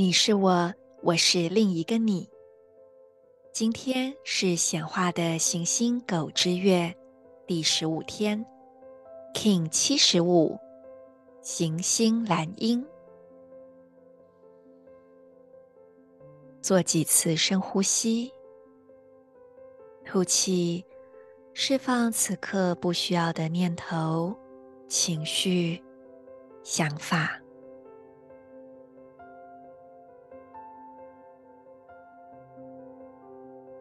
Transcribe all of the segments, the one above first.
你是我，我是另一个你。今天是显化的行星狗之月第十五天，King 七十五，行星蓝鹰。做几次深呼吸，吐气，释放此刻不需要的念头、情绪、想法。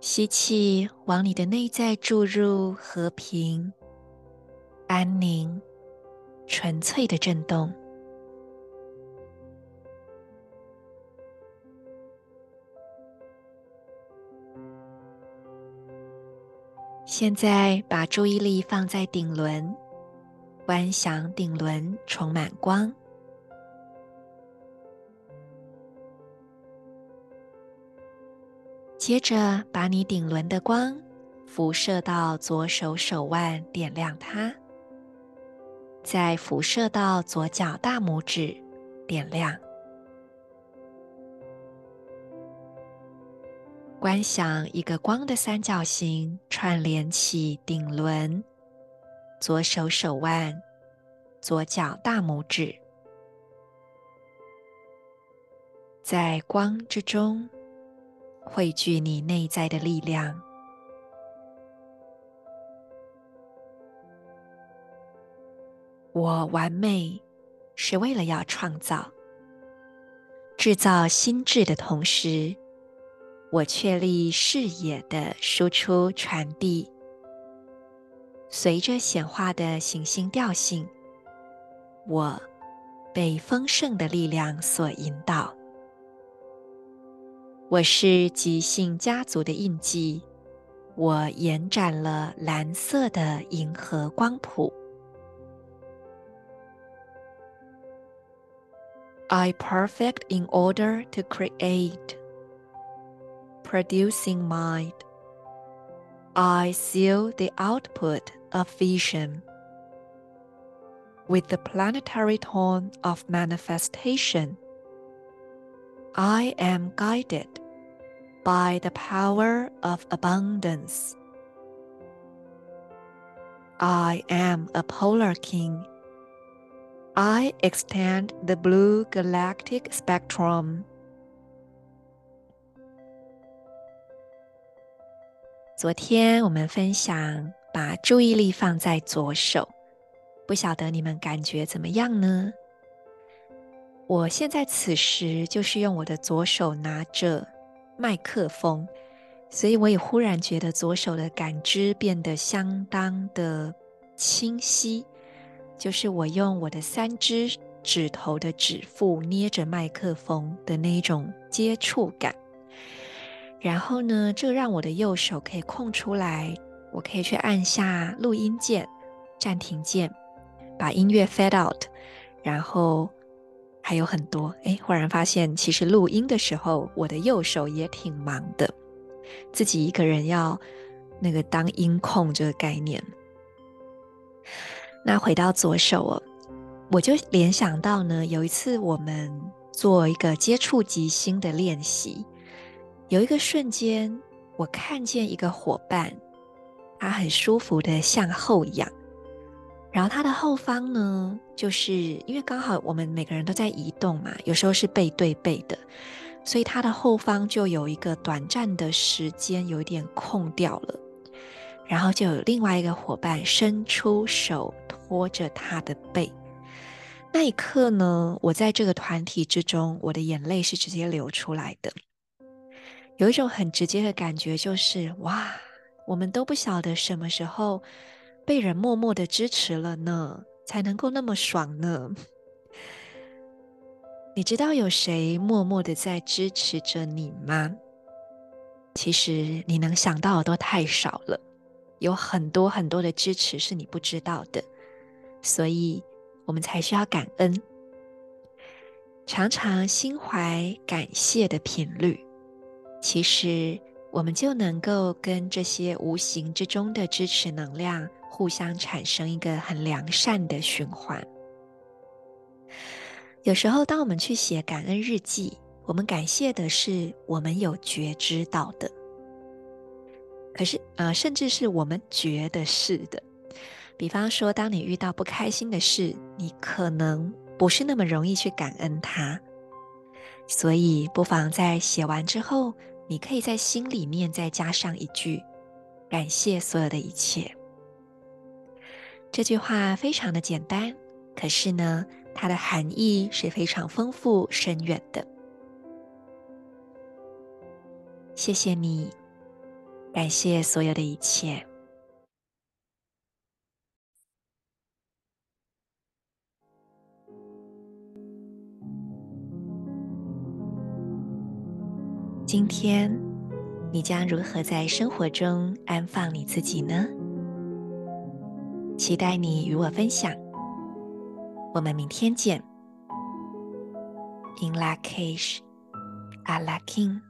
吸气，往你的内在注入和平、安宁、纯粹的震动。现在把注意力放在顶轮，观想顶轮充满光。接着，把你顶轮的光辐射到左手手腕，点亮它；再辐射到左脚大拇指，点亮。观想一个光的三角形串联起顶轮、左手手腕、左脚大拇指，在光之中。汇聚你内在的力量。我完美，是为了要创造、制造心智的同时，我确立视野的输出传递。随着显化的行星调性，我被丰盛的力量所引导。我是极性家族的印记，我延展了蓝色的银河光谱。I perfect in order to create, producing mind. I seal the output of vision with the planetary tone of manifestation. I am guided. By the power of abundance, I am a polar king. I extend the blue galactic spectrum. 昨天我们分享，把注意力放在左手，不晓得你们感觉怎么样呢？我现在此时就是用我的左手拿着。 麦克风，所以我也忽然觉得左手的感知变得相当的清晰。就是我用我的三只指头的指腹捏着麦克风的那一种接触感。然后呢，这让我的右手可以空出来，我可以去按下录音键、暂停键，把音乐 fade out，然后。还有很多哎，忽然发现，其实录音的时候，我的右手也挺忙的，自己一个人要那个当音控这个概念。那回到左手哦，我就联想到呢，有一次我们做一个接触即兴的练习，有一个瞬间，我看见一个伙伴，他很舒服的向后仰。然后它的后方呢，就是因为刚好我们每个人都在移动嘛，有时候是背对背的，所以它的后方就有一个短暂的时间有点空掉了，然后就有另外一个伙伴伸出手托着他的背。那一刻呢，我在这个团体之中，我的眼泪是直接流出来的。有一种很直接的感觉，就是哇，我们都不晓得什么时候被人默默的支持了呢，才能够那么爽呢？你知道有谁默默的在支持着你吗？其实你能想到的都太少了，有很多很多的支持是你不知道的，所以我们才需要感恩，常常心怀感谢的频率。其实，我们就能够跟这些无形之中的支持能量互相产生一个很良善的循环。有时候，当我们去写感恩日记，我们感谢的是我们有觉知到的。可是，呃，甚至是我们觉得是的。比方说，当你遇到不开心的事，你可能不是那么容易去感恩它。所以，不妨在写完之后，你可以在心里面再加上一句“感谢所有的一切”。这句话非常的简单，可是呢，它的含义是非常丰富深远的。谢谢你，感谢所有的一切。今天你将如何在生活中安放你自己呢？期待你与我分享。我们明天见。In Lak'ech, Ala K'in.